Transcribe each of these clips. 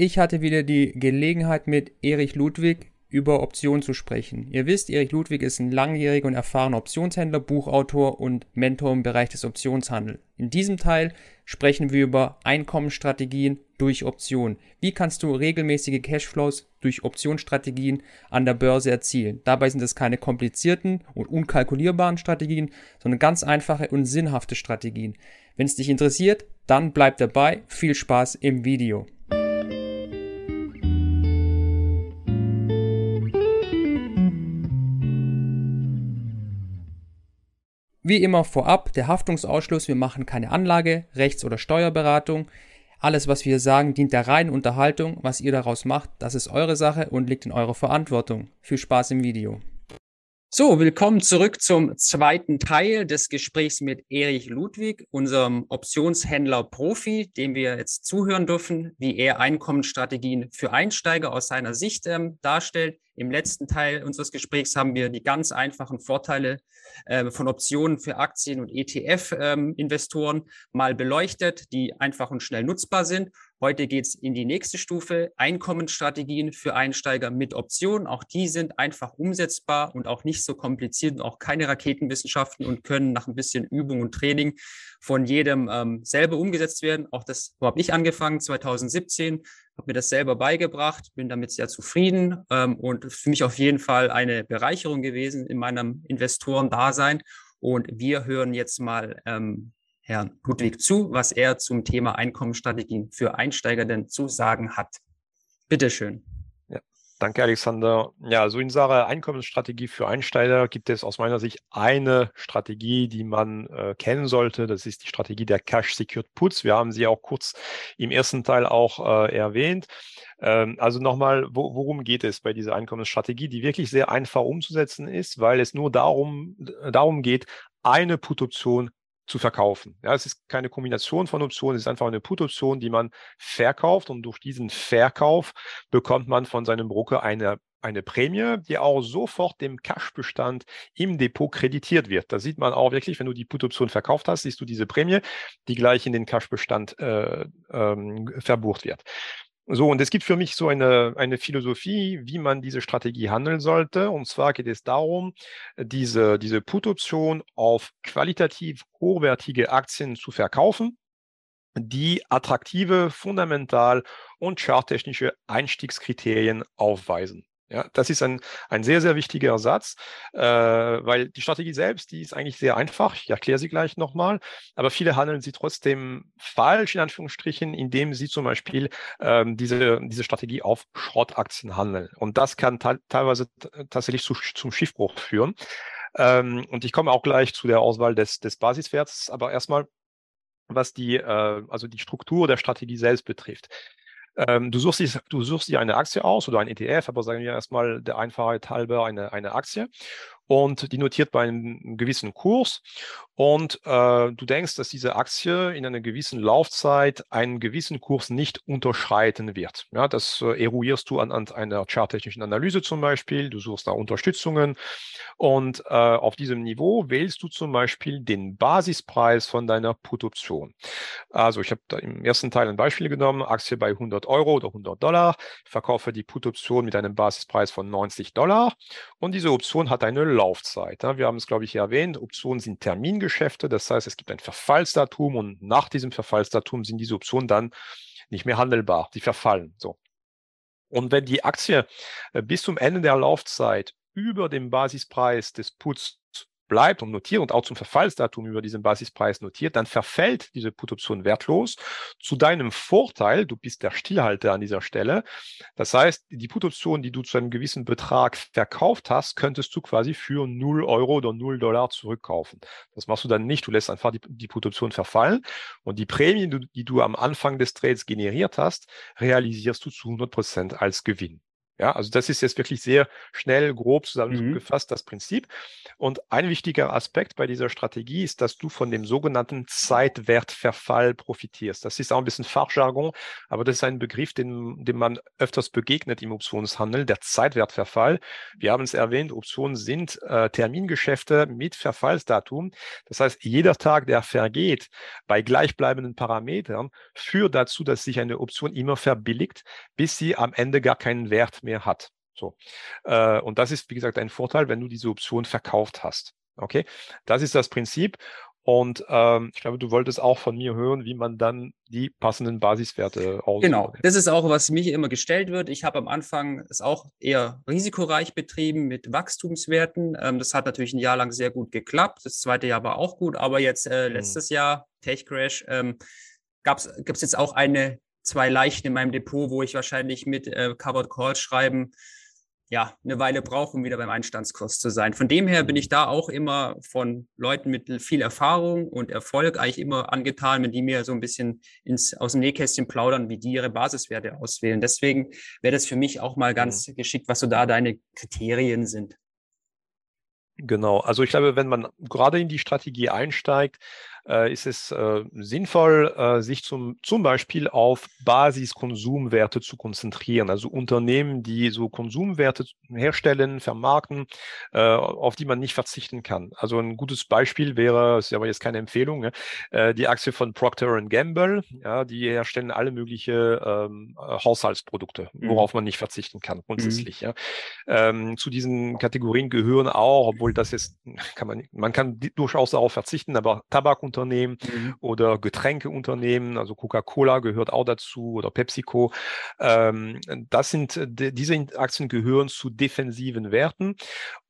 Ich hatte wieder die Gelegenheit mit Erich Ludwig über Optionen zu sprechen. Ihr wisst, Erich Ludwig ist ein langjähriger und erfahrener Optionshändler, Buchautor und Mentor im Bereich des Optionshandels. In diesem Teil sprechen wir über Einkommensstrategien durch Optionen. Wie kannst du regelmäßige Cashflows durch Optionsstrategien an der Börse erzielen? Dabei sind es keine komplizierten und unkalkulierbaren Strategien, sondern ganz einfache und sinnhafte Strategien. Wenn es dich interessiert, dann bleib dabei. Viel Spaß im Video. Wie immer vorab der Haftungsausschluss, wir machen keine Anlage, Rechts- oder Steuerberatung. Alles, was wir sagen, dient der reinen Unterhaltung. Was ihr daraus macht, das ist eure Sache und liegt in eurer Verantwortung. Viel Spaß im Video. So, willkommen zurück zum zweiten Teil des Gesprächs mit Erich Ludwig, unserem Optionshändler Profi, dem wir jetzt zuhören dürfen, wie er Einkommensstrategien für Einsteiger aus seiner Sicht ähm, darstellt. Im letzten Teil unseres Gesprächs haben wir die ganz einfachen Vorteile äh, von Optionen für Aktien- und ETF-Investoren ähm, mal beleuchtet, die einfach und schnell nutzbar sind. Heute geht es in die nächste Stufe, Einkommensstrategien für Einsteiger mit Optionen. Auch die sind einfach umsetzbar und auch nicht so kompliziert und auch keine Raketenwissenschaften und können nach ein bisschen Übung und Training von jedem ähm, selber umgesetzt werden. Auch das habe ich angefangen 2017, habe mir das selber beigebracht, bin damit sehr zufrieden ähm, und für mich auf jeden Fall eine Bereicherung gewesen in meinem Investorendasein. Und wir hören jetzt mal ähm, Herrn Ludwig zu, was er zum Thema Einkommensstrategien für Einsteiger denn zu sagen hat. Bitte schön. Danke, Alexander. Ja, so in Sache Einkommensstrategie für Einsteiger gibt es aus meiner Sicht eine Strategie, die man äh, kennen sollte. Das ist die Strategie der Cash Secured Puts. Wir haben sie auch kurz im ersten Teil auch äh, erwähnt. Ähm, also nochmal, wo, worum geht es bei dieser Einkommensstrategie, die wirklich sehr einfach umzusetzen ist, weil es nur darum, darum geht, eine Put-Option zu verkaufen. Ja, es ist keine Kombination von Optionen, es ist einfach eine Put-Option, die man verkauft und durch diesen Verkauf bekommt man von seinem Broker eine eine Prämie, die auch sofort dem Cash-Bestand im Depot kreditiert wird. Da sieht man auch wirklich, wenn du die Put-Option verkauft hast, siehst du diese Prämie, die gleich in den Cash-Bestand äh, ähm, verbucht wird. So, und es gibt für mich so eine, eine Philosophie, wie man diese Strategie handeln sollte. Und zwar geht es darum, diese, diese Put-Option auf qualitativ hochwertige Aktien zu verkaufen, die attraktive, fundamental und charttechnische Einstiegskriterien aufweisen. Ja, das ist ein, ein sehr, sehr wichtiger Satz, äh, weil die Strategie selbst, die ist eigentlich sehr einfach. Ich erkläre sie gleich nochmal. Aber viele handeln sie trotzdem falsch, in Anführungsstrichen, indem sie zum Beispiel ähm, diese, diese Strategie auf Schrottaktien handeln. Und das kann teilweise tatsächlich zu, zum Schiffbruch führen. Ähm, und ich komme auch gleich zu der Auswahl des, des Basiswerts. Aber erstmal, was die, äh, also die Struktur der Strategie selbst betrifft. Ähm, du, suchst dir, du suchst dir eine Aktie aus oder ein ETF, aber sagen wir erstmal der Einfachheit halber eine, eine Aktie und die notiert bei einem gewissen Kurs. Und äh, du denkst, dass diese Aktie in einer gewissen Laufzeit einen gewissen Kurs nicht unterschreiten wird. Ja, das äh, eruierst du anhand einer charttechnischen Analyse zum Beispiel, du suchst da Unterstützungen. Und äh, auf diesem Niveau wählst du zum Beispiel den Basispreis von deiner Put-Option. Also ich habe im ersten Teil ein Beispiel genommen, Aktie bei 100 Euro oder 100 Dollar, verkaufe die Put-Option mit einem Basispreis von 90 Dollar. Und diese Option hat eine Laufzeit. Wir haben es, glaube ich, erwähnt. Optionen sind Termingeschäfte. Das heißt, es gibt ein Verfallsdatum und nach diesem Verfallsdatum sind diese Optionen dann nicht mehr handelbar. Die verfallen. So. Und wenn die Aktie äh, bis zum Ende der Laufzeit über dem Basispreis des Puts bleibt und notiert und auch zum Verfallsdatum über diesen Basispreis notiert, dann verfällt diese Put-Option wertlos. Zu deinem Vorteil, du bist der Stillhalter an dieser Stelle. Das heißt, die Put-Option, die du zu einem gewissen Betrag verkauft hast, könntest du quasi für 0 Euro oder 0 Dollar zurückkaufen. Das machst du dann nicht. Du lässt einfach die, die Put-Option verfallen und die Prämie, die, die du am Anfang des Trades generiert hast, realisierst du zu 100 Prozent als Gewinn. Ja, also das ist jetzt wirklich sehr schnell, grob zusammengefasst, mhm. das Prinzip. Und ein wichtiger Aspekt bei dieser Strategie ist, dass du von dem sogenannten Zeitwertverfall profitierst. Das ist auch ein bisschen Fachjargon, aber das ist ein Begriff, den, dem man öfters begegnet im Optionshandel, der Zeitwertverfall. Wir haben es erwähnt, Optionen sind äh, Termingeschäfte mit Verfallsdatum. Das heißt, jeder Tag, der vergeht bei gleichbleibenden Parametern, führt dazu, dass sich eine Option immer verbilligt, bis sie am Ende gar keinen Wert mehr hat. So. Äh, und das ist, wie gesagt, ein Vorteil, wenn du diese Option verkauft hast. Okay, das ist das Prinzip. Und ähm, ich glaube, du wolltest auch von mir hören, wie man dann die passenden Basiswerte aussucht. Genau, das ist auch, was mich immer gestellt wird. Ich habe am Anfang es auch eher risikoreich betrieben mit Wachstumswerten. Ähm, das hat natürlich ein Jahr lang sehr gut geklappt. Das zweite Jahr war auch gut, aber jetzt äh, mhm. letztes hm. Jahr, Tech Crash, ähm, gab es jetzt auch eine, zwei Leichen in meinem Depot, wo ich wahrscheinlich mit äh, Covered Calls schreiben ja, eine Weile brauche, um wieder beim Einstandskurs zu sein. Von dem her bin ich da auch immer von Leuten mit viel Erfahrung und Erfolg eigentlich immer angetan, wenn die mir so ein bisschen ins, aus dem Nähkästchen plaudern, wie die ihre Basiswerte auswählen. Deswegen wäre das für mich auch mal ganz mhm. geschickt, was so da deine Kriterien sind. Genau, also ich glaube, wenn man gerade in die Strategie einsteigt, äh, ist es äh, sinnvoll, äh, sich zum, zum Beispiel auf Basiskonsumwerte zu konzentrieren. Also Unternehmen, die so Konsumwerte herstellen, vermarkten, äh, auf die man nicht verzichten kann. Also ein gutes Beispiel wäre, ist aber jetzt keine Empfehlung, ne? äh, die Aktie von Procter Gamble. Ja, die herstellen alle mögliche ähm, Haushaltsprodukte, mhm. worauf mhm. man nicht verzichten kann, grundsätzlich. Mhm. Ja. Ähm, zu diesen Kategorien gehören auch, obwohl das jetzt kann man, man kann durchaus darauf verzichten, aber Tabakunternehmen Unternehmen mhm. oder Getränkeunternehmen, also Coca-Cola gehört auch dazu oder PepsiCo. Ähm, das sind, diese Aktien gehören zu defensiven Werten.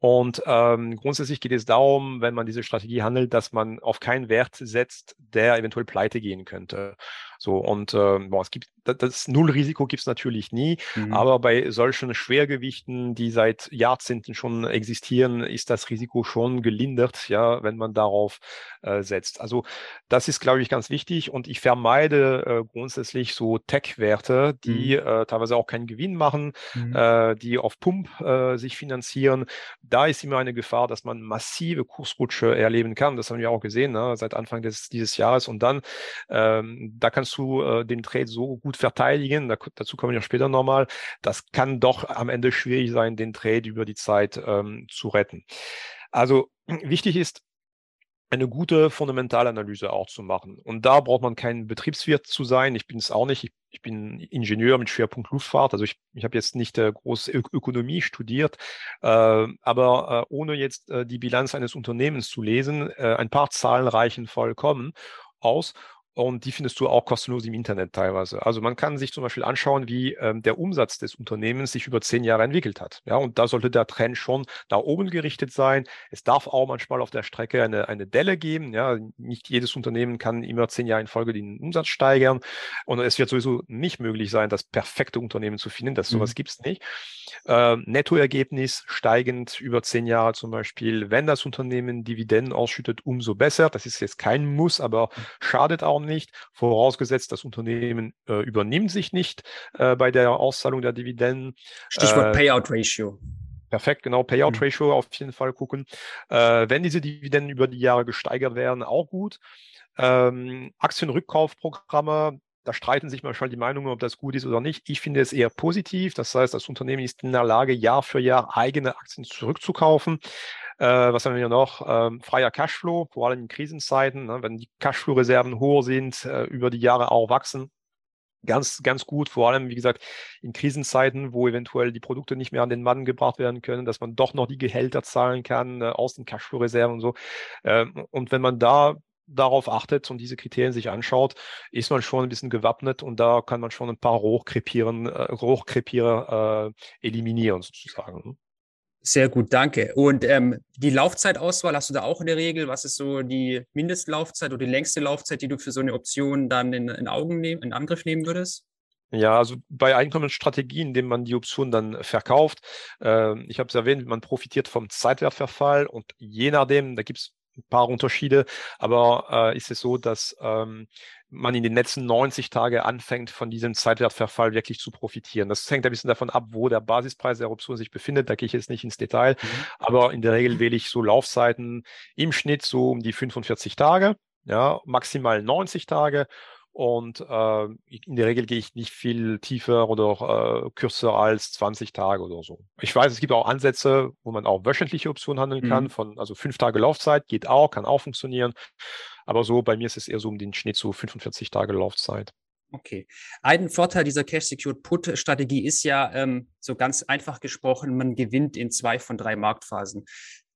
Und ähm, grundsätzlich geht es darum, wenn man diese Strategie handelt, dass man auf keinen Wert setzt, der eventuell pleite gehen könnte. So, und äh, boah, es gibt das Nullrisiko gibt es natürlich nie, mhm. aber bei solchen Schwergewichten, die seit Jahrzehnten schon existieren, ist das Risiko schon gelindert, ja, wenn man darauf äh, setzt. Also das ist, glaube ich, ganz wichtig und ich vermeide äh, grundsätzlich so Tech-Werte, die mhm. äh, teilweise auch keinen Gewinn machen, mhm. äh, die auf Pump äh, sich finanzieren. Da ist immer eine Gefahr, dass man massive Kursrutsche erleben kann. Das haben wir auch gesehen ne, seit Anfang des, dieses Jahres und dann ähm, da kannst du äh, den Trade so gut verteidigen. Da, dazu komme ich auch später nochmal. Das kann doch am Ende schwierig sein, den Trade über die Zeit ähm, zu retten. Also wichtig ist, eine gute Fundamentalanalyse auch zu machen. Und da braucht man kein Betriebswirt zu sein. Ich bin es auch nicht. Ich, ich, bin Ingenieur mit Schwerpunkt Luftfahrt. Also ich, ich habe jetzt nicht äh, groß Ö Ökonomie studiert, äh, aber äh, ohne jetzt äh, die Bilanz eines Unternehmens zu lesen, äh, ein paar Zahlen reichen vollkommen aus und die findest du auch kostenlos im Internet teilweise. Also man kann sich zum Beispiel anschauen, wie ähm, der Umsatz des Unternehmens sich über zehn Jahre entwickelt hat. Ja, und da sollte der Trend schon nach oben gerichtet sein. Es darf auch manchmal auf der Strecke eine, eine Delle geben. Ja, nicht jedes Unternehmen kann immer zehn Jahre in Folge den Umsatz steigern. Und es wird sowieso nicht möglich sein, das perfekte Unternehmen zu finden. Das sowas mhm. gibt es nicht. Äh, Nettoergebnis steigend über zehn Jahre zum Beispiel. Wenn das Unternehmen Dividenden ausschüttet, umso besser. Das ist jetzt kein Muss, aber schadet auch nicht, vorausgesetzt, das Unternehmen äh, übernimmt sich nicht äh, bei der Auszahlung der Dividenden. Stichwort äh, Payout Ratio. Perfekt, genau, Payout mhm. Ratio auf jeden Fall gucken. Äh, wenn diese Dividenden über die Jahre gesteigert werden, auch gut. Ähm, Aktienrückkaufprogramme, da streiten sich manchmal die Meinungen, ob das gut ist oder nicht. Ich finde es eher positiv. Das heißt, das Unternehmen ist in der Lage, Jahr für Jahr eigene Aktien zurückzukaufen. Äh, was haben wir noch? Ähm, freier Cashflow, vor allem in Krisenzeiten, ne, wenn die Cashflow-Reserven hoch sind, äh, über die Jahre auch wachsen. Ganz, ganz gut, vor allem, wie gesagt, in Krisenzeiten, wo eventuell die Produkte nicht mehr an den Mann gebracht werden können, dass man doch noch die Gehälter zahlen kann äh, aus den Cashflow-Reserven und so. Ähm, und wenn man da darauf achtet und diese Kriterien sich anschaut, ist man schon ein bisschen gewappnet und da kann man schon ein paar Rohkrepierer äh, Rohkrepierer, äh, eliminieren sozusagen. Ne? Sehr gut, danke. Und ähm, die Laufzeitauswahl hast du da auch in der Regel? Was ist so die Mindestlaufzeit oder die längste Laufzeit, die du für so eine Option dann in, in, Augen nehmen, in Angriff nehmen würdest? Ja, also bei Einkommensstrategien, indem man die Option dann verkauft, äh, ich habe es erwähnt, man profitiert vom Zeitwertverfall und je nachdem, da gibt es ein paar Unterschiede, aber äh, ist es so, dass ähm, man in den letzten 90 Tagen anfängt, von diesem Zeitwertverfall wirklich zu profitieren. Das hängt ein bisschen davon ab, wo der Basispreis der Option sich befindet. Da gehe ich jetzt nicht ins Detail, mhm. aber in der Regel wähle ich so Laufzeiten im Schnitt so um die 45 Tage, ja, maximal 90 Tage. Und äh, in der Regel gehe ich nicht viel tiefer oder äh, kürzer als 20 Tage oder so. Ich weiß, es gibt auch Ansätze, wo man auch wöchentliche Optionen handeln mhm. kann, von also fünf Tage Laufzeit, geht auch, kann auch funktionieren. Aber so bei mir ist es eher so um den Schnitt so 45 Tage Laufzeit. Okay. Ein Vorteil dieser Cash Secured Put Strategie ist ja, ähm, so ganz einfach gesprochen, man gewinnt in zwei von drei Marktphasen.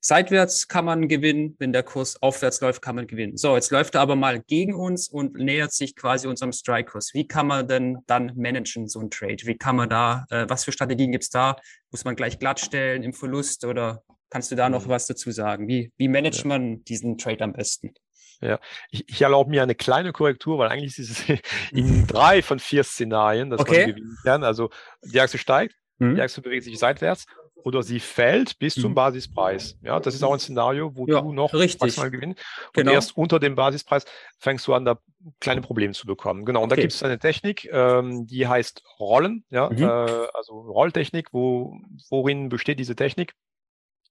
Seitwärts kann man gewinnen, wenn der Kurs aufwärts läuft, kann man gewinnen. So, jetzt läuft er aber mal gegen uns und nähert sich quasi unserem Strike-Kurs. Wie kann man denn dann managen, so ein Trade? Wie kann man da, äh, was für Strategien gibt's da? Muss man gleich glattstellen im Verlust oder kannst du da noch mhm. was dazu sagen? Wie, wie managt ja. man diesen Trade am besten? Ja, ich, ich erlaube mir eine kleine Korrektur, weil eigentlich ist es in drei von vier Szenarien, dass okay. man gewinnen kann. Also die Achse steigt, mhm. die Achse bewegt sich seitwärts oder sie fällt bis zum mhm. Basispreis. Ja, das ist auch ein Szenario, wo ja, du noch richtig. maximal gewinnst. Und genau. erst unter dem Basispreis fängst du an, da kleine Probleme zu bekommen. Genau. Und okay. da gibt es eine Technik, ähm, die heißt Rollen. Ja, mhm. äh, also Rolltechnik. Wo, worin besteht diese Technik?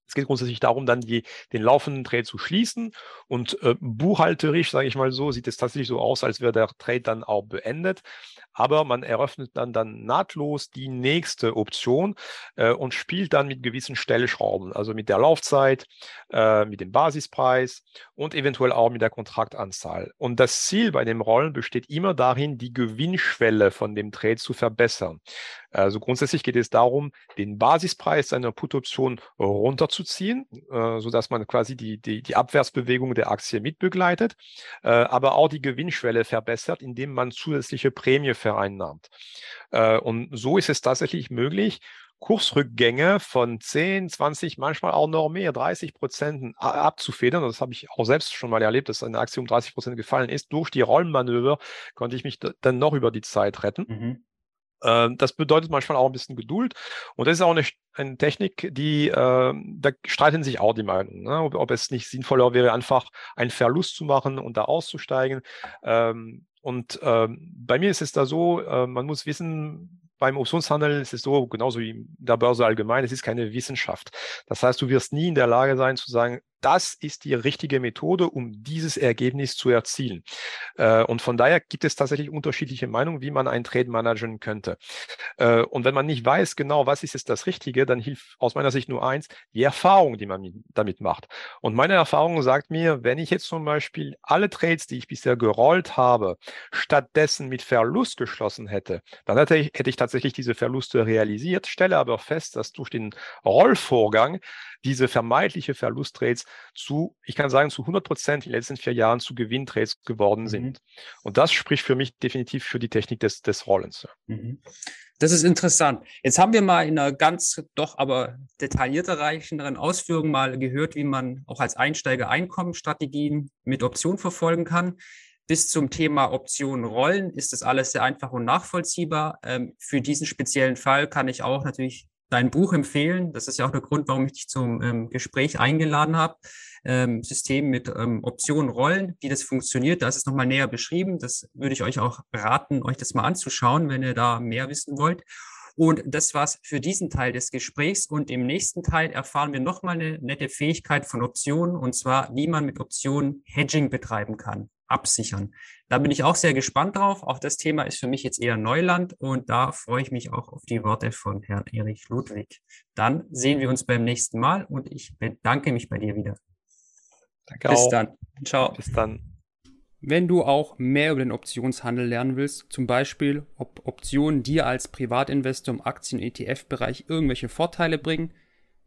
Es geht grundsätzlich darum, dann die, den laufenden Trade zu schließen. Und äh, buchhalterisch, sage ich mal so, sieht es tatsächlich so aus, als wäre der Trade dann auch beendet. Aber man eröffnet dann, dann nahtlos die nächste Option äh, und spielt dann mit gewissen Stellschrauben, also mit der Laufzeit, äh, mit dem Basispreis und eventuell auch mit der Kontraktanzahl. Und das Ziel bei dem Rollen besteht immer darin, die Gewinnschwelle von dem Trade zu verbessern. Also grundsätzlich geht es darum, den Basispreis einer Put-Option runterzuziehen, äh, sodass man quasi die, die, die Abwärtsbewegung der Aktie mitbegleitet, äh, aber auch die Gewinnschwelle verbessert, indem man zusätzliche Prämie vereinnahmt. Äh, und so ist es tatsächlich möglich, Kursrückgänge von 10, 20, manchmal auch noch mehr, 30 Prozent abzufedern. Das habe ich auch selbst schon mal erlebt, dass eine Aktie um 30 Prozent gefallen ist. Durch die Rollenmanöver konnte ich mich dann noch über die Zeit retten. Mhm. Ähm, das bedeutet manchmal auch ein bisschen Geduld. Und das ist auch eine, eine Technik, die, äh, da streiten sich auch die Meinungen, ne? ob, ob, es nicht sinnvoller wäre, einfach einen Verlust zu machen und da auszusteigen. Ähm, und ähm, bei mir ist es da so, äh, man muss wissen, beim Optionshandel ist es so, genauso wie in der Börse allgemein, es ist keine Wissenschaft. Das heißt, du wirst nie in der Lage sein zu sagen, das ist die richtige Methode, um dieses Ergebnis zu erzielen. Äh, und von daher gibt es tatsächlich unterschiedliche Meinungen, wie man einen Trade managen könnte. Äh, und wenn man nicht weiß genau, was ist jetzt das Richtige, dann hilft aus meiner Sicht nur eins, die Erfahrung, die man damit macht. Und meine Erfahrung sagt mir, wenn ich jetzt zum Beispiel alle Trades, die ich bisher gerollt habe, stattdessen mit Verlust geschlossen hätte, dann hätte ich, hätte ich tatsächlich diese Verluste realisiert, stelle aber fest, dass durch den Rollvorgang diese vermeintliche Verlusttrades zu, ich kann sagen, zu 100 Prozent in den letzten vier Jahren zu Gewinntrades geworden mhm. sind. Und das spricht für mich definitiv für die Technik des, des Rollens. Mhm. Das ist interessant. Jetzt haben wir mal in einer ganz doch aber detaillierter reichenderen Ausführung mal gehört, wie man auch als Einsteiger Einkommensstrategien mit Optionen verfolgen kann. Bis zum Thema Optionen Rollen ist das alles sehr einfach und nachvollziehbar. Ähm, für diesen speziellen Fall kann ich auch natürlich dein Buch empfehlen. Das ist ja auch der Grund, warum ich dich zum ähm, Gespräch eingeladen habe. Ähm, System mit ähm, Optionen, Rollen, wie das funktioniert. Da ist es nochmal näher beschrieben. Das würde ich euch auch raten, euch das mal anzuschauen, wenn ihr da mehr wissen wollt. Und das war's für diesen Teil des Gesprächs. Und im nächsten Teil erfahren wir nochmal eine nette Fähigkeit von Optionen, und zwar, wie man mit Optionen Hedging betreiben kann absichern. Da bin ich auch sehr gespannt drauf. Auch das Thema ist für mich jetzt eher Neuland und da freue ich mich auch auf die Worte von Herrn Erich Ludwig. Dann sehen wir uns beim nächsten Mal und ich bedanke mich bei dir wieder. Danke Bis auch. dann. Ciao. Bis dann. Wenn du auch mehr über den Optionshandel lernen willst, zum Beispiel, ob Optionen dir als Privatinvestor im Aktien-ETF-Bereich irgendwelche Vorteile bringen,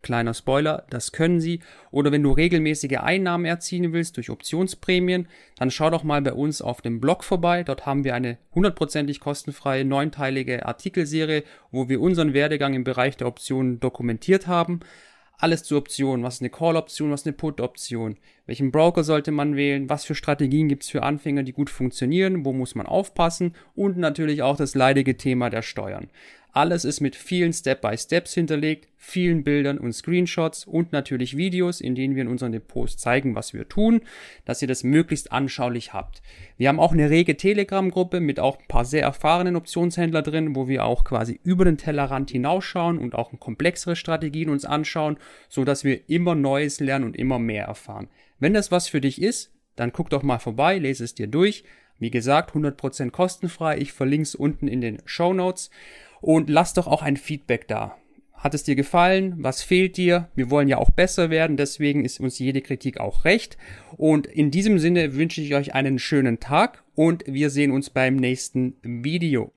Kleiner Spoiler, das können sie. Oder wenn du regelmäßige Einnahmen erzielen willst durch Optionsprämien, dann schau doch mal bei uns auf dem Blog vorbei. Dort haben wir eine hundertprozentig kostenfreie neunteilige Artikelserie, wo wir unseren Werdegang im Bereich der Optionen dokumentiert haben. Alles zu Optionen. Was ist eine Call-Option, was ist eine Put-Option? Welchen Broker sollte man wählen? Was für Strategien gibt es für Anfänger, die gut funktionieren? Wo muss man aufpassen? Und natürlich auch das leidige Thema der Steuern. Alles ist mit vielen Step-by-Steps hinterlegt, vielen Bildern und Screenshots und natürlich Videos, in denen wir in unseren Depots zeigen, was wir tun, dass ihr das möglichst anschaulich habt. Wir haben auch eine rege Telegram-Gruppe mit auch ein paar sehr erfahrenen Optionshändler drin, wo wir auch quasi über den Tellerrand hinausschauen und auch komplexere Strategien uns anschauen, so dass wir immer Neues lernen und immer mehr erfahren. Wenn das was für dich ist, dann guck doch mal vorbei, lese es dir durch. Wie gesagt, 100% kostenfrei. Ich verlinke es unten in den Show Notes. Und lass doch auch ein Feedback da. Hat es dir gefallen? Was fehlt dir? Wir wollen ja auch besser werden, deswegen ist uns jede Kritik auch recht. Und in diesem Sinne wünsche ich euch einen schönen Tag und wir sehen uns beim nächsten Video.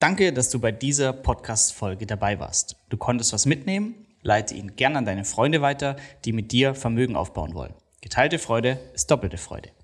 Danke, dass du bei dieser Podcast-Folge dabei warst. Du konntest was mitnehmen? Leite ihn gern an deine Freunde weiter, die mit dir Vermögen aufbauen wollen. Geteilte Freude ist doppelte Freude.